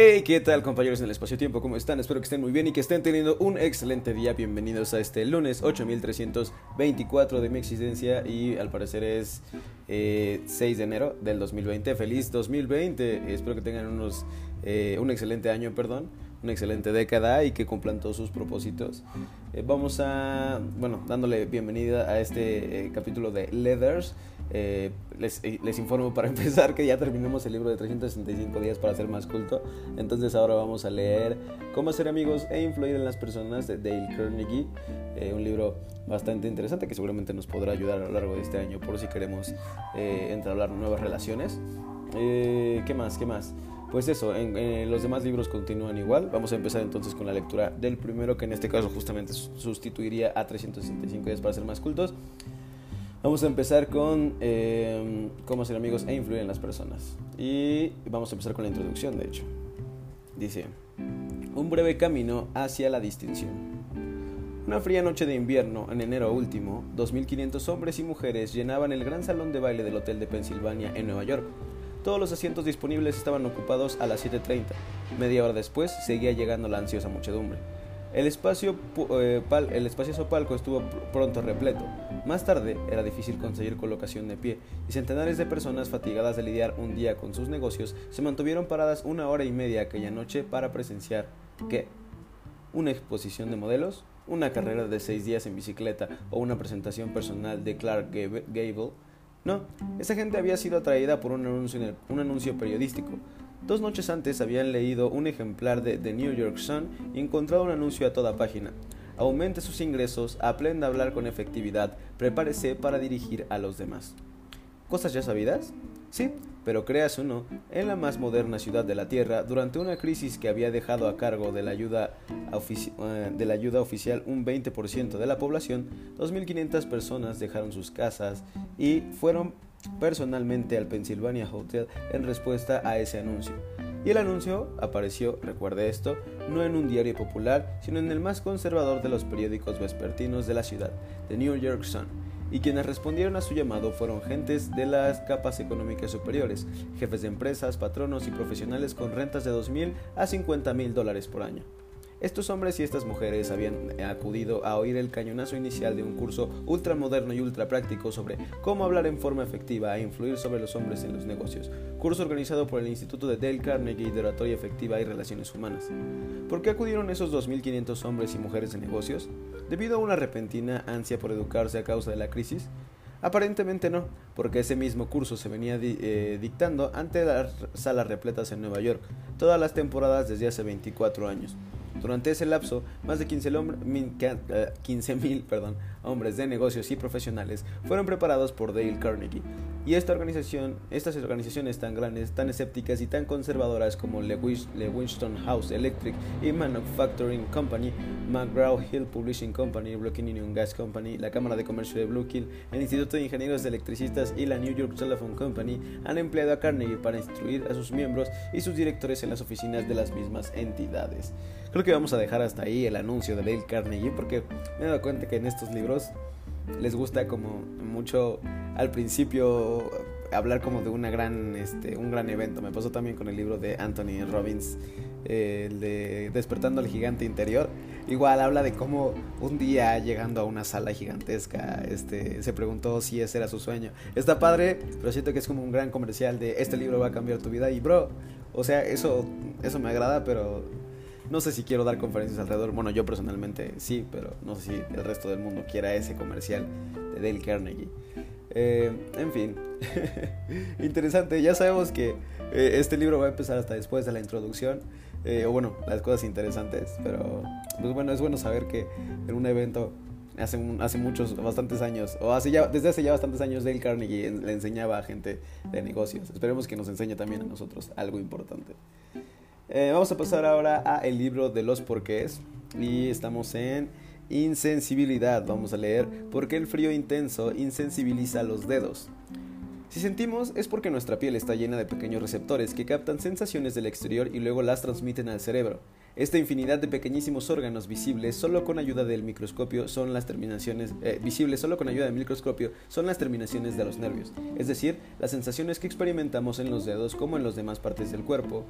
Hey, ¿qué tal compañeros en el espacio-tiempo? ¿Cómo están? Espero que estén muy bien y que estén teniendo un excelente día. Bienvenidos a este lunes 8324 de mi existencia y al parecer es 6 eh, de enero del 2020. Feliz 2020. Espero que tengan unos, eh, un excelente año, perdón, una excelente década y que cumplan todos sus propósitos. Eh, vamos a, bueno, dándole bienvenida a este capítulo de Leathers. Eh, les, eh, les, informo para empezar que ya terminamos el libro de 365 días para ser más culto. Entonces ahora vamos a leer Cómo hacer amigos e influir en las personas de Dale Carnegie. Eh, un libro bastante interesante que seguramente nos podrá ayudar a lo largo de este año por si queremos entablar nuevas relaciones. ¿Qué más? ¿Qué más? Pues eso, los demás libros continúan igual. Vamos a empezar entonces con la lectura del primero, que en este caso justamente sustituiría a 365 días para ser más cultos. Vamos a empezar con eh, cómo ser amigos e influir en las personas. Y vamos a empezar con la introducción, de hecho. Dice, un breve camino hacia la distinción. Una fría noche de invierno, en enero último, 2.500 hombres y mujeres llenaban el gran salón de baile del Hotel de Pensilvania en Nueva York. Todos los asientos disponibles estaban ocupados a las 7.30. Media hora después seguía llegando la ansiosa muchedumbre. El espacio, eh, el espacioso palco estuvo pronto repleto. Más tarde era difícil conseguir colocación de pie y centenares de personas fatigadas de lidiar un día con sus negocios se mantuvieron paradas una hora y media aquella noche para presenciar ¿qué? Una exposición de modelos, una carrera de seis días en bicicleta o una presentación personal de Clark Gable. No, esa gente había sido atraída por un anuncio, un anuncio periodístico. Dos noches antes habían leído un ejemplar de The New York Sun y encontrado un anuncio a toda página. Aumente sus ingresos, aprenda a hablar con efectividad, prepárese para dirigir a los demás. ¿Cosas ya sabidas? Sí, pero creas o no, en la más moderna ciudad de la Tierra, durante una crisis que había dejado a cargo de la ayuda, eh, de la ayuda oficial un 20% de la población, 2.500 personas dejaron sus casas y fueron personalmente al Pennsylvania Hotel en respuesta a ese anuncio. Y el anuncio apareció, recuerde esto, no en un diario popular, sino en el más conservador de los periódicos vespertinos de la ciudad, The New York Sun. Y quienes respondieron a su llamado fueron gentes de las capas económicas superiores, jefes de empresas, patronos y profesionales con rentas de 2.000 a 50.000 dólares por año. Estos hombres y estas mujeres habían acudido a oír el cañonazo inicial de un curso ultramoderno y ultra práctico sobre cómo hablar en forma efectiva e influir sobre los hombres en los negocios, curso organizado por el Instituto de Dale Carnegie de Oratoria Efectiva y Relaciones Humanas. ¿Por qué acudieron esos 2.500 hombres y mujeres de negocios? ¿Debido a una repentina ansia por educarse a causa de la crisis? Aparentemente no, porque ese mismo curso se venía eh, dictando ante las salas repletas en Nueva York, todas las temporadas desde hace 24 años. Durante ese lapso, más de 15.000 perdón, hombres de negocios y profesionales fueron preparados por Dale Carnegie. Y esta organización, estas organizaciones tan grandes, tan escépticas y tan conservadoras como Le Winston House Electric y Manufacturing Company, McGraw Hill Publishing Company, Brooklyn Union Gas Company, la Cámara de Comercio de Blue Hill, el Instituto de Ingenieros Electricistas y la New York Telephone Company han empleado a Carnegie para instruir a sus miembros y sus directores en las oficinas de las mismas entidades. Creo que vamos a dejar hasta ahí el anuncio de Dale Carnegie porque me he dado cuenta que en estos libros les gusta como mucho al principio hablar como de una gran, este, un gran evento. Me pasó también con el libro de Anthony Robbins, el de Despertando al Gigante Interior. Igual habla de cómo un día llegando a una sala gigantesca, este, se preguntó si ese era su sueño. Está padre, pero siento que es como un gran comercial de este libro va a cambiar tu vida. Y bro, o sea, eso, eso me agrada, pero no sé si quiero dar conferencias alrededor. Bueno, yo personalmente sí, pero no sé si el resto del mundo quiera ese comercial de Dale Carnegie. Eh, en fin, interesante. Ya sabemos que eh, este libro va a empezar hasta después de la introducción. Eh, o bueno, las cosas interesantes. Pero, pues bueno, es bueno saber que en un evento hace, hace muchos, bastantes años, o desde hace ya bastantes años, Dale Carnegie le enseñaba a gente de negocios. Esperemos que nos enseñe también a nosotros algo importante. Eh, vamos a pasar ahora a el libro de los porqués y estamos en insensibilidad. Vamos a leer por qué el frío intenso insensibiliza los dedos. Si sentimos es porque nuestra piel está llena de pequeños receptores que captan sensaciones del exterior y luego las transmiten al cerebro. Esta infinidad de pequeñísimos órganos visibles solo con ayuda del microscopio son las terminaciones eh, visibles solo con ayuda del microscopio son las terminaciones de los nervios, es decir, las sensaciones que experimentamos en los dedos como en las demás partes del cuerpo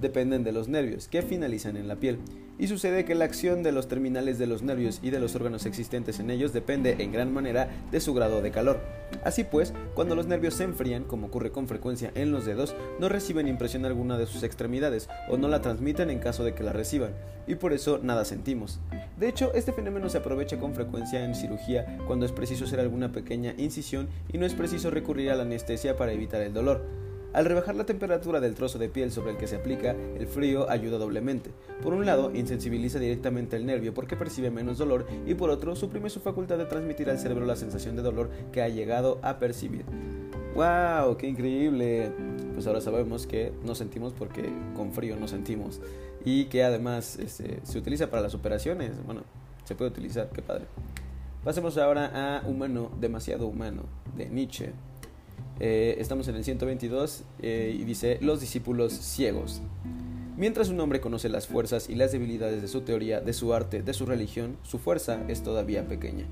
dependen de los nervios, que finalizan en la piel. Y sucede que la acción de los terminales de los nervios y de los órganos existentes en ellos depende en gran manera de su grado de calor. Así pues, cuando los nervios se enfrían, como ocurre con frecuencia en los dedos, no reciben impresión alguna de sus extremidades o no la transmiten en caso de que reciban, y por eso nada sentimos. De hecho, este fenómeno se aprovecha con frecuencia en cirugía cuando es preciso hacer alguna pequeña incisión y no es preciso recurrir a la anestesia para evitar el dolor. Al rebajar la temperatura del trozo de piel sobre el que se aplica, el frío ayuda doblemente. Por un lado, insensibiliza directamente el nervio porque percibe menos dolor y por otro, suprime su facultad de transmitir al cerebro la sensación de dolor que ha llegado a percibir. ¡Wow! ¡Qué increíble! Pues ahora sabemos que no sentimos porque con frío no sentimos. Y que además este, se utiliza para las operaciones. Bueno, se puede utilizar, qué padre. Pasemos ahora a Humano, demasiado humano, de Nietzsche. Eh, estamos en el 122 eh, y dice los discípulos ciegos. Mientras un hombre conoce las fuerzas y las debilidades de su teoría, de su arte, de su religión, su fuerza es todavía pequeña.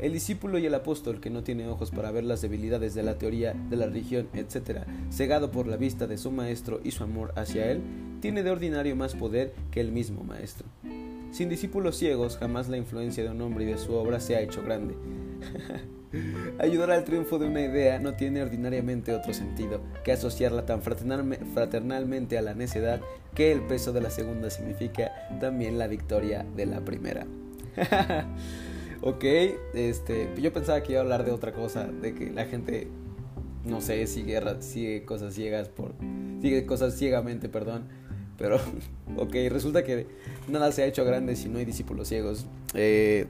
El discípulo y el apóstol que no tiene ojos para ver las debilidades de la teoría, de la religión, etc., cegado por la vista de su maestro y su amor hacia él, tiene de ordinario más poder que el mismo maestro. Sin discípulos ciegos, jamás la influencia de un hombre y de su obra se ha hecho grande. Ayudar al triunfo de una idea no tiene ordinariamente otro sentido que asociarla tan fraternalmente a la necedad que el peso de la segunda significa también la victoria de la primera. ok, este, yo pensaba que iba a hablar de otra cosa, de que la gente, no sé, sigue, sigue cosas ciegas por, sigue cosas ciegamente, perdón. Pero, ok, resulta que nada se ha hecho grande si no hay discípulos ciegos. Eh,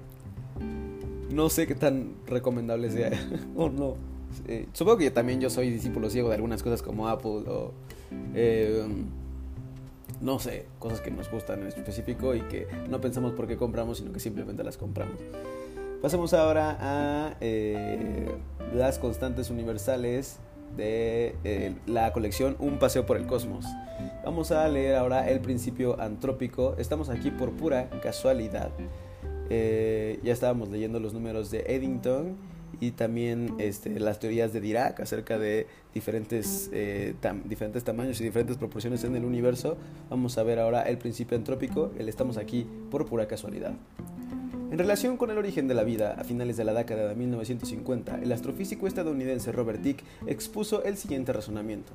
no sé qué tan recomendable sea o no. supongo que también yo soy discípulo ciego de algunas cosas como Apple o... Eh, no sé, cosas que nos gustan en específico y que no pensamos por qué compramos, sino que simplemente las compramos. Pasemos ahora a eh, las constantes universales de eh, la colección Un paseo por el cosmos. Vamos a leer ahora el principio antrópico. Estamos aquí por pura casualidad. Eh, ya estábamos leyendo los números de Eddington y también este, las teorías de Dirac acerca de diferentes, diferentes tamaños y diferentes proporciones en el universo. Vamos a ver ahora el principio antrópico, estamos aquí por pura casualidad. En relación con el origen de la vida, a finales de la década de 1950, el astrofísico estadounidense Robert Dick expuso el siguiente razonamiento.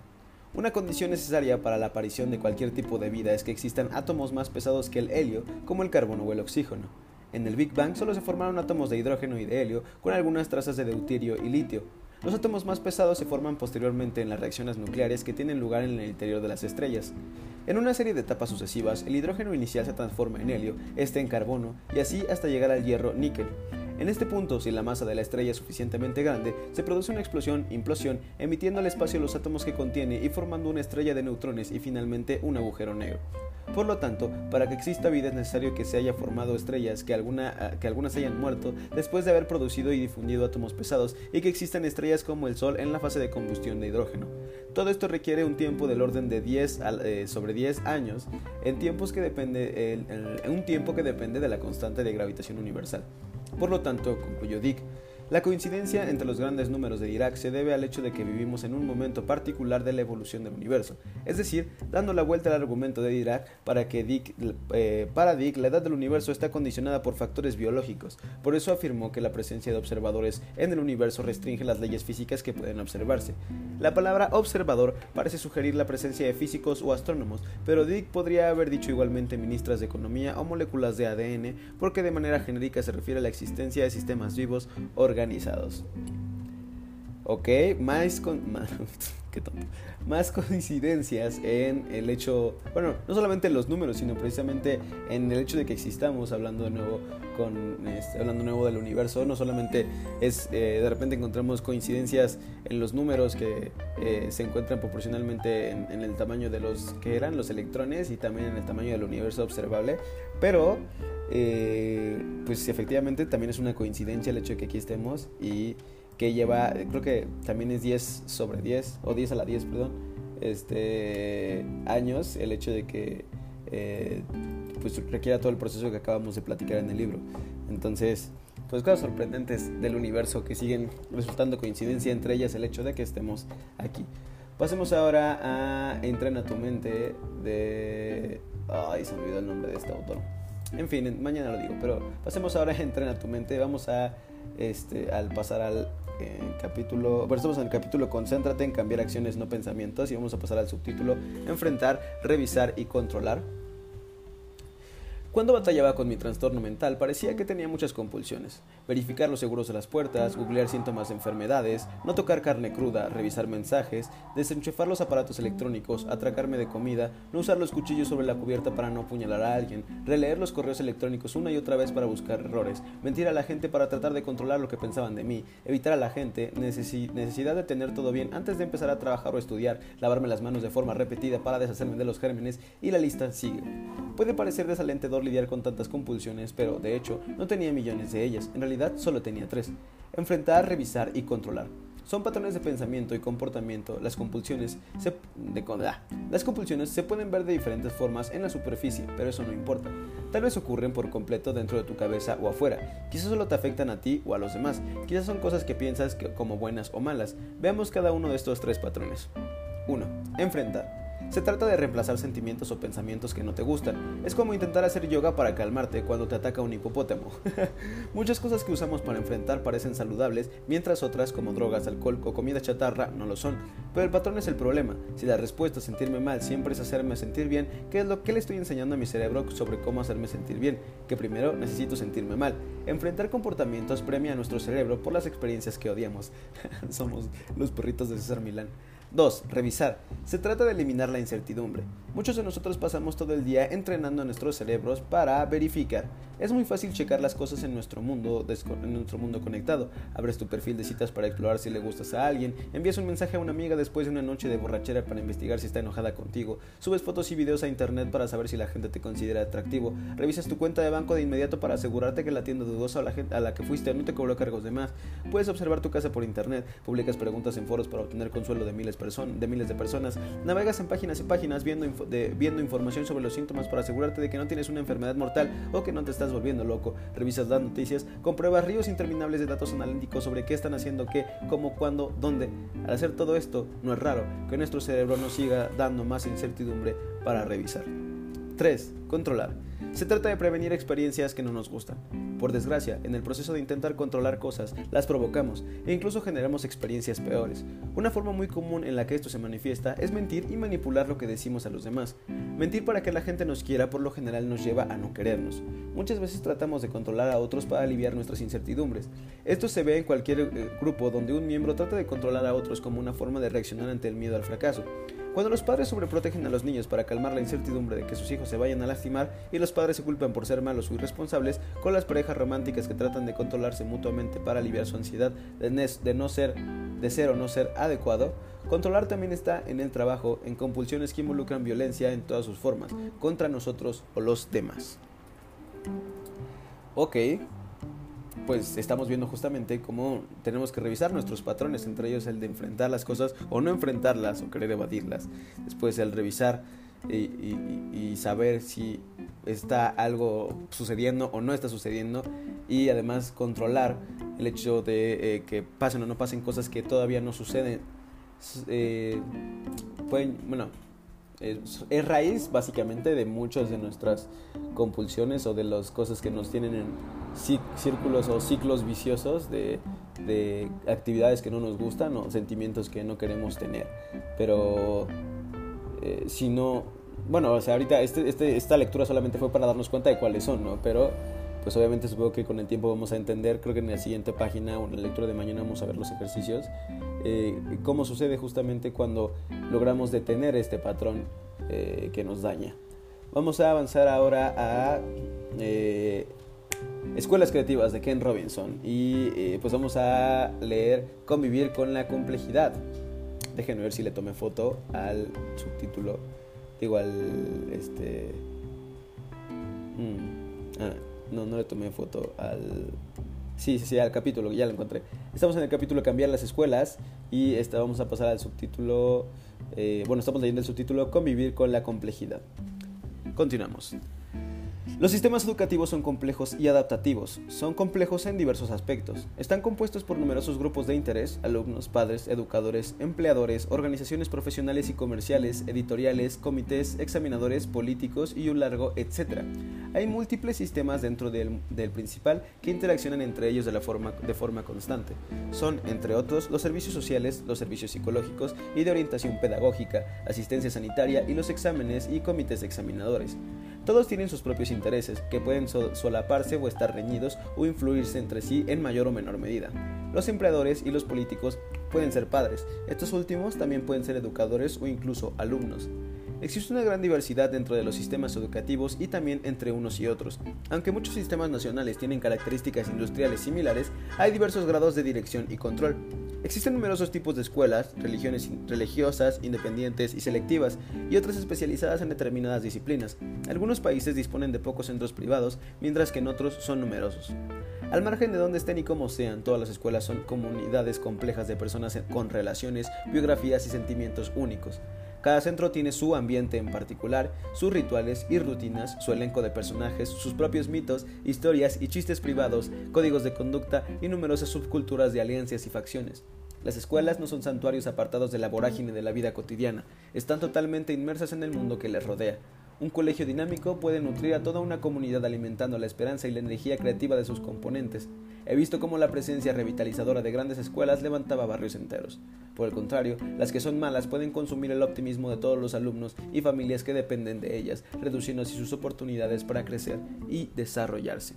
Una condición necesaria para la aparición de cualquier tipo de vida es que existan átomos más pesados que el helio, como el carbono o el oxígeno. En el Big Bang solo se formaron átomos de hidrógeno y de helio con algunas trazas de deuterio y litio. Los átomos más pesados se forman posteriormente en las reacciones nucleares que tienen lugar en el interior de las estrellas. En una serie de etapas sucesivas, el hidrógeno inicial se transforma en helio, este en carbono y así hasta llegar al hierro níquel. En este punto, si la masa de la estrella es suficientemente grande, se produce una explosión, implosión, emitiendo al espacio los átomos que contiene y formando una estrella de neutrones y finalmente un agujero negro. Por lo tanto, para que exista vida es necesario que se haya formado estrellas, que, ah, que algunas hayan muerto después de haber producido y difundido átomos pesados, y que existan estrellas como el Sol en la fase de combustión de hidrógeno. Todo esto requiere un tiempo del orden de 10 eh, sobre 10 años, en tiempos que depende, un tiempo que depende de la constante de gravitación universal. Por lo tanto, concluyó Dick, la coincidencia entre los grandes números de Dirac se debe al hecho de que vivimos en un momento particular de la evolución del universo, es decir, dando la vuelta al argumento de Dirac para que Dick, eh, para Dick la edad del universo está condicionada por factores biológicos. Por eso afirmó que la presencia de observadores en el universo restringe las leyes físicas que pueden observarse. La palabra observador parece sugerir la presencia de físicos o astrónomos, pero Dick podría haber dicho igualmente ministras de economía o moléculas de ADN, porque de manera genérica se refiere a la existencia de sistemas vivos organizados. Ok, más, con, más, coincidencias en el hecho, bueno, no solamente en los números, sino precisamente en el hecho de que existamos hablando de nuevo con, este, hablando nuevo del universo. No solamente es, eh, de repente encontramos coincidencias en los números que eh, se encuentran proporcionalmente en, en, el tamaño de los que eran los electrones y también en el tamaño del universo observable, pero eh, pues efectivamente también es una coincidencia el hecho de que aquí estemos y que lleva, creo que también es 10 sobre 10, o 10 a la 10, perdón, este, años el hecho de que eh, pues requiera todo el proceso que acabamos de platicar en el libro. Entonces, pues cosas sorprendentes del universo que siguen resultando coincidencia, entre ellas el hecho de que estemos aquí. Pasemos ahora a Entrena tu mente de... Ay, se me olvidó el nombre de este autor. En fin, mañana lo digo, pero pasemos ahora a Entrena tu mente. Vamos a, este, al pasar al eh, capítulo, bueno, estamos en el capítulo Concéntrate en cambiar acciones, no pensamientos, y vamos a pasar al subtítulo Enfrentar, revisar y controlar. Cuando batallaba con mi trastorno mental parecía que tenía muchas compulsiones. Verificar los seguros de las puertas, googlear síntomas de enfermedades, no tocar carne cruda, revisar mensajes, desenchufar los aparatos electrónicos, atracarme de comida, no usar los cuchillos sobre la cubierta para no apuñalar a alguien, releer los correos electrónicos una y otra vez para buscar errores, mentir a la gente para tratar de controlar lo que pensaban de mí, evitar a la gente, necesidad de tener todo bien antes de empezar a trabajar o estudiar, lavarme las manos de forma repetida para deshacerme de los gérmenes y la lista sigue. Puede parecer desalentador lidiar con tantas compulsiones, pero de hecho no tenía millones de ellas, en realidad solo tenía tres. Enfrentar, revisar y controlar. Son patrones de pensamiento y comportamiento. Las compulsiones, se, de, ah, las compulsiones se pueden ver de diferentes formas en la superficie, pero eso no importa. Tal vez ocurren por completo dentro de tu cabeza o afuera. Quizás solo te afectan a ti o a los demás. Quizás son cosas que piensas como buenas o malas. Veamos cada uno de estos tres patrones. 1. Enfrentar. Se trata de reemplazar sentimientos o pensamientos que no te gustan. Es como intentar hacer yoga para calmarte cuando te ataca un hipopótamo. Muchas cosas que usamos para enfrentar parecen saludables, mientras otras, como drogas, alcohol o comida chatarra, no lo son. Pero el patrón es el problema. Si la respuesta a sentirme mal siempre es hacerme sentir bien, ¿qué es lo que le estoy enseñando a mi cerebro sobre cómo hacerme sentir bien? Que primero necesito sentirme mal. Enfrentar comportamientos premia a nuestro cerebro por las experiencias que odiamos. Somos los perritos de César Milán. 2. Revisar. Se trata de eliminar la incertidumbre. Muchos de nosotros pasamos todo el día entrenando a nuestros cerebros para verificar. Es muy fácil checar las cosas en nuestro mundo, en nuestro mundo conectado. Abres tu perfil de citas para explorar si le gustas a alguien, envías un mensaje a una amiga después de una noche de borrachera para investigar si está enojada contigo, subes fotos y videos a internet para saber si la gente te considera atractivo, revisas tu cuenta de banco de inmediato para asegurarte que la tienda dudosa la gente a la que fuiste no te cobró cargos de más. Puedes observar tu casa por internet, publicas preguntas en foros para obtener consuelo de miles de miles de personas. Navegas en páginas y páginas viendo, viendo información sobre los síntomas para asegurarte de que no tienes una enfermedad mortal o que no te estás volviendo loco. Revisas las noticias, compruebas ríos interminables de datos analíticos sobre qué están haciendo qué, cómo, cuándo, dónde. Al hacer todo esto, no es raro que nuestro cerebro nos siga dando más incertidumbre para revisar. 3. Controlar. Se trata de prevenir experiencias que no nos gustan. Por desgracia, en el proceso de intentar controlar cosas, las provocamos e incluso generamos experiencias peores. Una forma muy común en la que esto se manifiesta es mentir y manipular lo que decimos a los demás. Mentir para que la gente nos quiera por lo general nos lleva a no querernos. Muchas veces tratamos de controlar a otros para aliviar nuestras incertidumbres. Esto se ve en cualquier eh, grupo donde un miembro trata de controlar a otros como una forma de reaccionar ante el miedo al fracaso. Cuando los padres sobreprotegen a los niños para calmar la incertidumbre de que sus hijos se vayan a lastimar y los padres se culpan por ser malos o irresponsables, con las parejas románticas que tratan de controlarse mutuamente para aliviar su ansiedad de, no ser, de ser o no ser adecuado, controlar también está en el trabajo, en compulsiones que involucran violencia en todas sus formas, contra nosotros o los demás. Ok, pues estamos viendo justamente cómo tenemos que revisar nuestros patrones, entre ellos el de enfrentar las cosas o no enfrentarlas o querer evadirlas. Después el revisar y, saber si está algo sucediendo o no está sucediendo y además controlar el hecho de eh, que pasen o no pasen cosas que todavía no suceden. Eh, bueno, es, raíz básicamente de muchas de nuestras compulsiones o de las cosas que nos tienen en círculos o ciclos viciosos de, actividades que no nos gustan o sentimientos que no queremos tener. Pero eh, si no, bueno, o sea, ahorita este, este, esta lectura solamente fue para darnos cuenta de cuáles son, ¿no? Pero pues obviamente supongo que con el tiempo vamos a entender, creo que en la siguiente página o en la lectura de mañana vamos a ver los ejercicios, eh, cómo sucede justamente cuando logramos detener este patrón eh, que nos daña. Vamos a avanzar ahora a eh, Escuelas Creativas de Ken Robinson y pues vamos a leer Convivir con la complejidad. Déjenme ver si le tomé foto al subtítulo, digo al este... Mm, ah, no, no le tomé foto al... Sí, sí, sí, al capítulo, ya lo encontré. Estamos en el capítulo Cambiar las escuelas y esta, vamos a pasar al subtítulo... Eh, bueno, estamos leyendo el subtítulo Convivir con la complejidad. Continuamos. Los sistemas educativos son complejos y adaptativos. Son complejos en diversos aspectos. Están compuestos por numerosos grupos de interés, alumnos, padres, educadores, empleadores, organizaciones profesionales y comerciales, editoriales, comités, examinadores, políticos y un largo etcétera. Hay múltiples sistemas dentro del, principal que interaccionan entre ellos de, la forma, de forma constante. Son, entre otros, los servicios sociales, los servicios psicológicos y de orientación pedagógica, asistencia sanitaria y los exámenes y comités examinadores. Todos tienen sus propios intereses, que pueden solaparse o estar reñidos o influirse entre sí en mayor o menor medida. Los empleadores y los políticos pueden ser padres, estos últimos también pueden ser educadores o incluso alumnos. Existe una gran diversidad dentro de los sistemas educativos y también entre unos y otros. Aunque muchos sistemas nacionales tienen características industriales similares, hay diversos grados de dirección y control. Existen numerosos tipos de escuelas, religiones religiosas, independientes y selectivas, y otras especializadas en determinadas disciplinas. Algunos países disponen de pocos centros privados, mientras que en otros son numerosos. Al margen de donde estén y cómo sean, todas las escuelas son comunidades complejas de personas con relaciones, biografías y sentimientos únicos. Cada centro tiene su ambiente en particular, sus rituales y rutinas, su elenco de personajes, sus propios mitos, historias y chistes privados, códigos de conducta y numerosas subculturas de alianzas y facciones. Las escuelas no son santuarios apartados de la vorágine de la vida cotidiana, están totalmente inmersas en el mundo que les rodea. Un colegio dinámico puede nutrir a toda una comunidad alimentando la esperanza y la energía creativa de sus componentes. He visto cómo la presencia revitalizadora de grandes escuelas levantaba barrios enteros. Por el contrario, las que son malas pueden consumir el optimismo de todos los alumnos y familias que dependen de ellas, reduciendo así sus oportunidades para crecer y desarrollarse.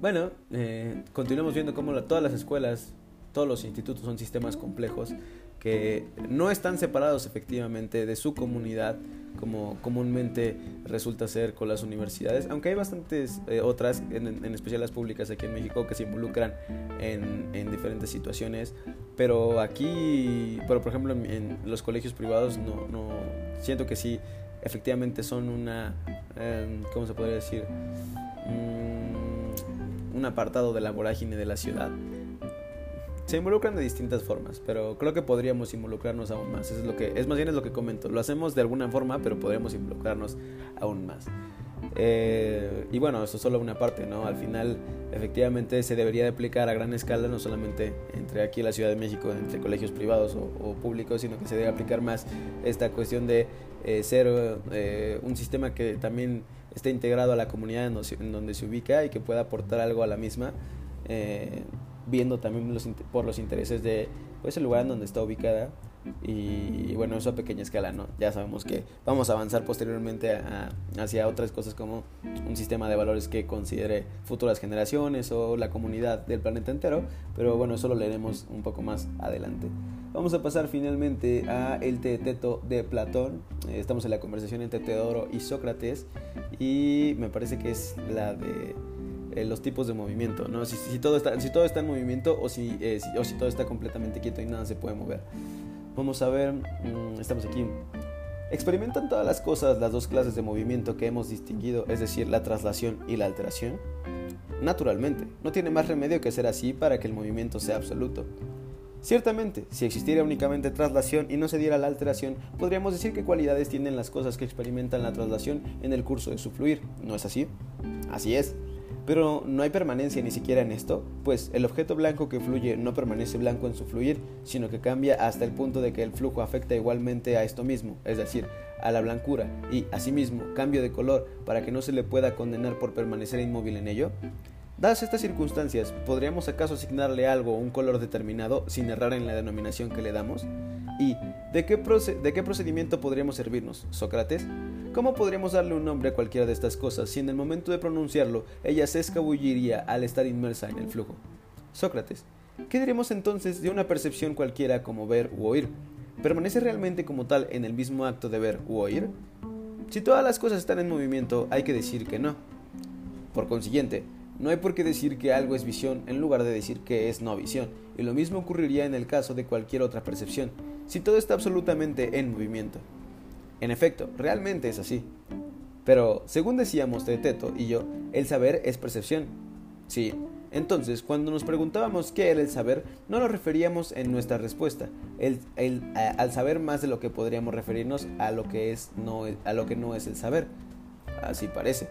Bueno, eh, continuamos viendo cómo todas las escuelas, todos los institutos son sistemas complejos que no están separados efectivamente de su comunidad, como comúnmente resulta ser con las universidades, aunque hay bastantes eh, otras, en, especial las públicas aquí en México, que se involucran en, diferentes situaciones, pero aquí, pero por ejemplo en, los colegios privados no, no, siento que sí, efectivamente son una, em, ¿cómo se podría decir? Mm, un apartado de la vorágine de la ciudad se involucran de distintas formas, pero creo que podríamos involucrarnos aún más. es lo que, es más bien es lo que comento. Lo hacemos de alguna forma, pero podríamos involucrarnos aún más. Eh, y bueno, eso es solo una parte, ¿no? Al final, efectivamente, se debería de aplicar a gran escala, no solamente entre aquí la Ciudad de México, entre colegios privados o, públicos, sino que se debe aplicar más esta cuestión de eh, ser eh, un sistema que también esté integrado a la comunidad en, donde se ubica y que pueda aportar algo a la misma viendo también por los intereses de pues, el lugar en donde está ubicada y bueno, eso a pequeña escala, ¿no? Ya sabemos que vamos a avanzar posteriormente hacia otras cosas como un sistema de valores que considere futuras generaciones o la comunidad del planeta entero, pero bueno, eso lo leeremos un poco más adelante. Vamos a pasar finalmente a el Teteto de Platón. Eh, estamos en la conversación entre Teodoro y Sócrates y me parece que es la de eh, los tipos de movimiento, ¿no? Si, todo está, si todo está en movimiento o si, eh, o si todo está completamente quieto y nada se puede mover. Vamos a ver, mm, estamos aquí. ¿Experimentan todas las cosas las dos clases de movimiento que hemos distinguido, es decir, la traslación y la alteración? Naturalmente, no tiene más remedio que ser así para que el movimiento sea absoluto. Ciertamente, si existiera únicamente traslación y no se diera la alteración, podríamos decir qué cualidades tienen las cosas que experimentan la traslación en el curso de su fluir, ¿no es así? Así es. Pero no hay permanencia ni siquiera en esto, pues el objeto blanco que fluye no permanece blanco en su fluir, sino que cambia hasta el punto de que el flujo afecta igualmente a esto mismo, es decir, a la blancura, y asimismo cambio de color para que no se le pueda condenar por permanecer inmóvil en ello. Dadas estas circunstancias, ¿podríamos acaso asignarle algo un color determinado sin errar en la denominación que le damos? ¿Y de qué, de qué procedimiento podríamos servirnos, Sócrates? ¿Cómo podríamos darle un nombre a cualquiera de estas cosas si en el momento de pronunciarlo ella se escabulliría al estar inmersa en el flujo? Sócrates, ¿qué diremos entonces de una percepción cualquiera como ver u oír? ¿Permanece realmente como tal en el mismo acto de ver u oír? Si todas las cosas están en movimiento, hay que decir que no. Por consiguiente, no hay por qué decir que algo es visión en lugar de decir que es no visión, y lo mismo ocurriría en el caso de cualquier otra percepción, si todo está absolutamente en movimiento. En efecto, realmente es así. Pero, según decíamos Teteto y yo, el saber es percepción. Sí, Entonces, cuando nos preguntábamos qué era el saber, no lo referíamos en nuestra respuesta, el, al saber más de lo que podríamos referirnos a lo que, es, no, a lo que no es el saber. Así parece.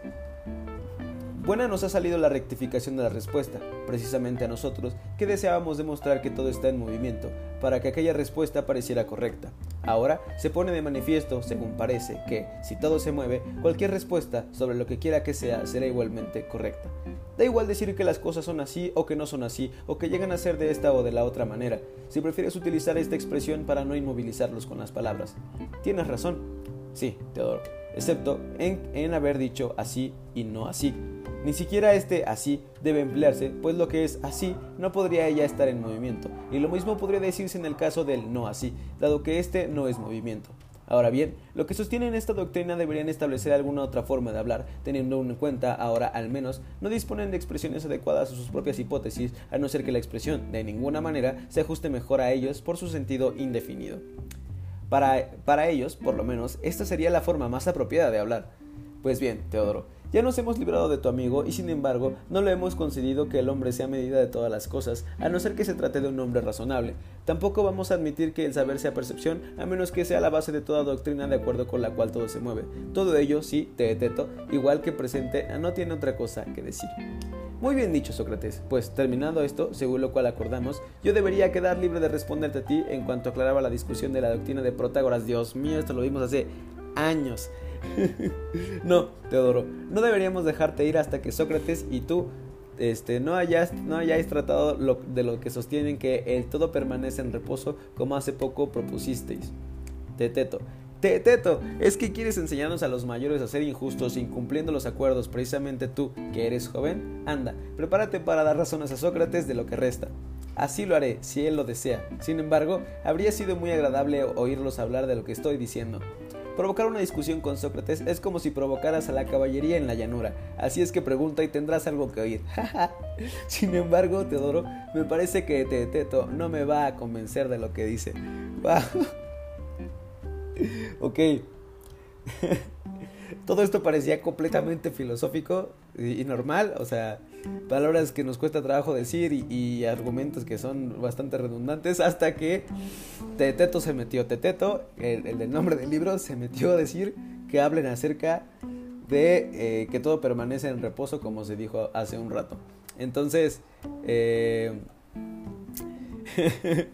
Buena nos ha salido la rectificación de la respuesta, precisamente a nosotros, que deseábamos demostrar que todo está en movimiento, para que aquella respuesta pareciera correcta. Ahora se pone de manifiesto, según parece, que, si todo se mueve, cualquier respuesta sobre lo que quiera que sea será igualmente correcta. Da igual decir que las cosas son así o que no son así, o que llegan a ser de esta o de la otra manera, si prefieres utilizar esta expresión para no inmovilizarlos con las palabras. Tienes razón. Sí, Teodoro, excepto en, en haber dicho así y no así. Ni siquiera este así debe emplearse, pues lo que es así no podría ya estar en movimiento, y lo mismo podría decirse en el caso del no así, dado que este no es movimiento. Ahora bien, lo que sostienen esta doctrina deberían establecer alguna otra forma de hablar, teniendo en cuenta ahora al menos no disponen de expresiones adecuadas a sus propias hipótesis, a no ser que la expresión de ninguna manera se ajuste mejor a ellos por su sentido indefinido. Para, ellos, por lo menos, esta sería la forma más apropiada de hablar. Pues bien, Teodoro, ya nos hemos librado de tu amigo y sin embargo no le hemos concedido que el hombre sea medida de todas las cosas, a no ser que se trate de un hombre razonable. Tampoco vamos a admitir que el saber sea percepción, a menos que sea la base de toda doctrina de acuerdo con la cual todo se mueve. Todo ello, sí, teeteto, igual que presente, no tiene otra cosa que decir. Muy bien dicho, Sócrates. Pues terminando esto, según lo cual acordamos, yo debería quedar libre de responderte a ti en cuanto aclaraba la discusión de la doctrina de Protágoras. Dios mío, esto lo vimos hace años. no, Teodoro, no deberíamos dejarte ir hasta que Sócrates y tú este, no, hayáis, no hayáis tratado de lo que sostienen que el todo permanece en reposo como hace poco propusisteis. Teteto. Teteto, es que quieres enseñarnos a los mayores a ser injustos incumpliendo los acuerdos precisamente tú, que eres joven. Anda, prepárate para dar razones a Sócrates de lo que resta. Así lo haré, si él lo desea. Sin embargo, habría sido muy agradable oírlos hablar de lo que estoy diciendo. Provocar una discusión con Sócrates es como si provocaras a la caballería en la llanura, así es que pregunta y tendrás algo que oír. Sin embargo, Teodoro, me parece que Teteto no me va a convencer de lo que dice. ok. Todo esto parecía completamente filosófico y normal, o sea, palabras que nos cuesta trabajo decir y, argumentos que son bastante redundantes hasta que Teteto se metió, Teteto, el, el, nombre del libro, se metió a decir que hablen acerca de eh, que todo permanece en reposo como se dijo hace un rato. Entonces, eh,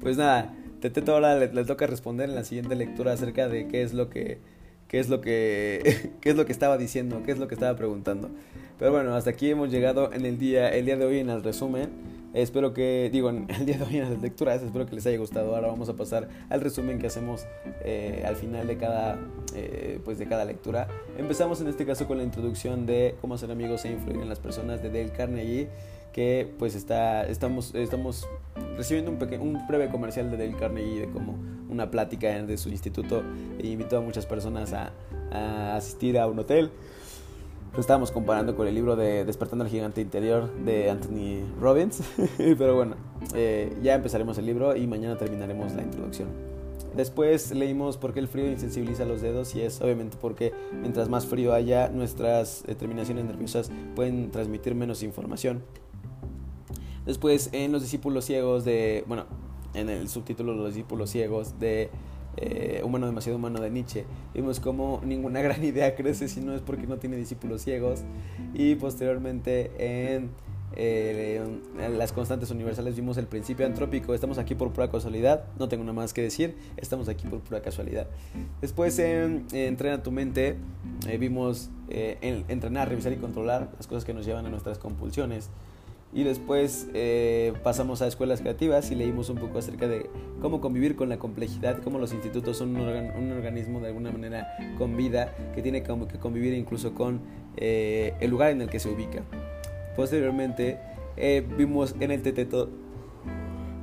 pues nada, Teteto ahora le, toca responder en la siguiente lectura acerca de qué es lo que qué es lo que qué es lo que estaba diciendo, qué es lo que estaba preguntando. Pero bueno, hasta aquí hemos llegado en el día el día de hoy en el resumen. Espero que, digo, en el día de hoy en las lecturas, espero que les haya gustado. Ahora vamos a pasar al resumen que hacemos eh, al final de cada, eh, pues de cada lectura. Empezamos en este caso con la introducción de cómo ser amigos e influir en las personas de Dale Carnegie que pues está, estamos, estamos recibiendo un, pequeño, un breve comercial de Dale Carnegie de como una plática de su instituto e invitó a muchas personas a, asistir a un hotel. Lo estábamos comparando con el libro de Despertando al Gigante Interior de Anthony Robbins, pero bueno, eh, ya empezaremos el libro y mañana terminaremos la introducción. Después leímos por qué el frío insensibiliza los dedos y es obviamente porque mientras más frío haya, nuestras terminaciones nerviosas pueden transmitir menos información. Después en los discípulos ciegos de, bueno, en el subtítulo Los discípulos ciegos de eh, Humano demasiado humano de Nietzsche, vimos como ninguna gran idea crece si no es porque no tiene discípulos ciegos. Y posteriormente en, eh, en las constantes universales vimos el principio antrópico, estamos aquí por pura casualidad, no tengo nada más que decir, estamos aquí por pura casualidad. Después en, Entrena tu mente eh, vimos entrenar, revisar y controlar las cosas que nos llevan a nuestras compulsiones. Y después eh, pasamos a escuelas creativas y leímos un poco acerca de cómo convivir con la complejidad, cómo los institutos son un, un organismo de alguna manera con vida que tiene como que convivir incluso con eh, el lugar en el que se ubica. Posteriormente eh, vimos en el teteto,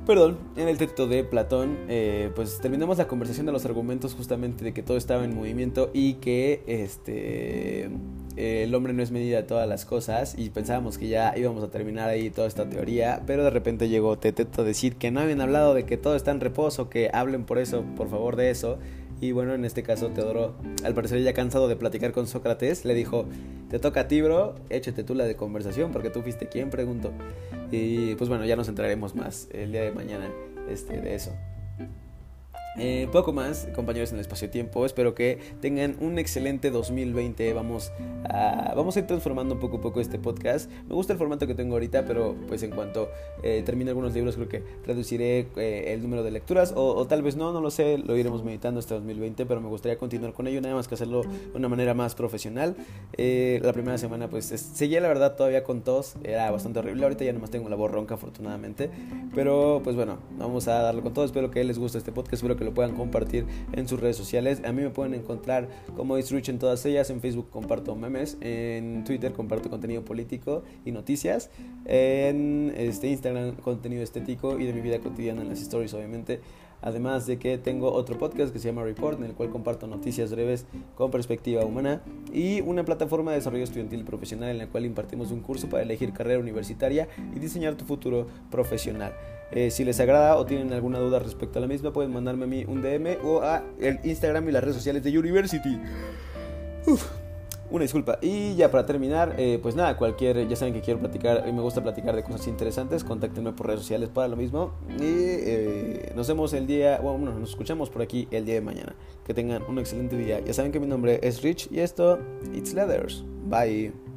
perdón, en el teteto de Platón, pues terminamos la conversación de los argumentos justamente de que todo estaba en movimiento y que este eh, el hombre no es medida de todas las cosas y pensábamos que ya íbamos a terminar ahí toda esta teoría, pero de repente llegó Teteto a decir que no habían hablado de que todo está en reposo, que hablen por eso, por favor de eso, Y bueno, en este caso Teodoro, al parecer ya cansado de platicar con Sócrates, le dijo, te toca a ti, bro, échate tú la de conversación porque tú fuiste quien preguntó. Y pues bueno, ya nos entraremos más el día de mañana este, de eso. Eh, poco más, compañeros en el espacio-tiempo. Espero que tengan un excelente 2020. Vamos a, vamos a ir transformando poco a poco este podcast. Me gusta el formato que tengo ahorita, pero pues en cuanto eh, termine algunos libros, creo que reduciré eh, el número de lecturas. O, tal vez no, no lo sé. Lo iremos meditando este 2020, pero me gustaría continuar con ello, nada más que hacerlo de una manera más profesional. la primera semana, pues seguía la verdad todavía con tos. Era bastante horrible. Ahorita ya nomás tengo la voz ronca, afortunadamente. Pero pues bueno, vamos a darlo con todo. Espero que les guste este podcast. Espero que lo puedan compartir en sus redes sociales. A mí me pueden encontrar como Rich en todas ellas. En Facebook comparto memes, en Twitter comparto contenido político y noticias, en este Instagram contenido estético y de mi vida cotidiana en las stories, obviamente. Además de que tengo otro podcast que se llama Report, en el cual comparto noticias breves con perspectiva humana y una plataforma de desarrollo estudiantil profesional en la cual impartimos un curso para elegir carrera universitaria y diseñar tu futuro profesional. Eh, si les agrada o tienen alguna duda respecto a la misma, pueden mandarme a mí un DM o a el Instagram y las redes sociales de University. una disculpa. Y ya para terminar, eh, pues nada, cualquier, ya saben que quiero platicar y me gusta platicar de cosas interesantes, contáctenme por redes sociales para lo mismo. Y eh, nos vemos el día, bueno, nos escuchamos por aquí el día de mañana. Que tengan un excelente día. Ya saben que mi nombre es Rich y esto, It's Leathers. Bye.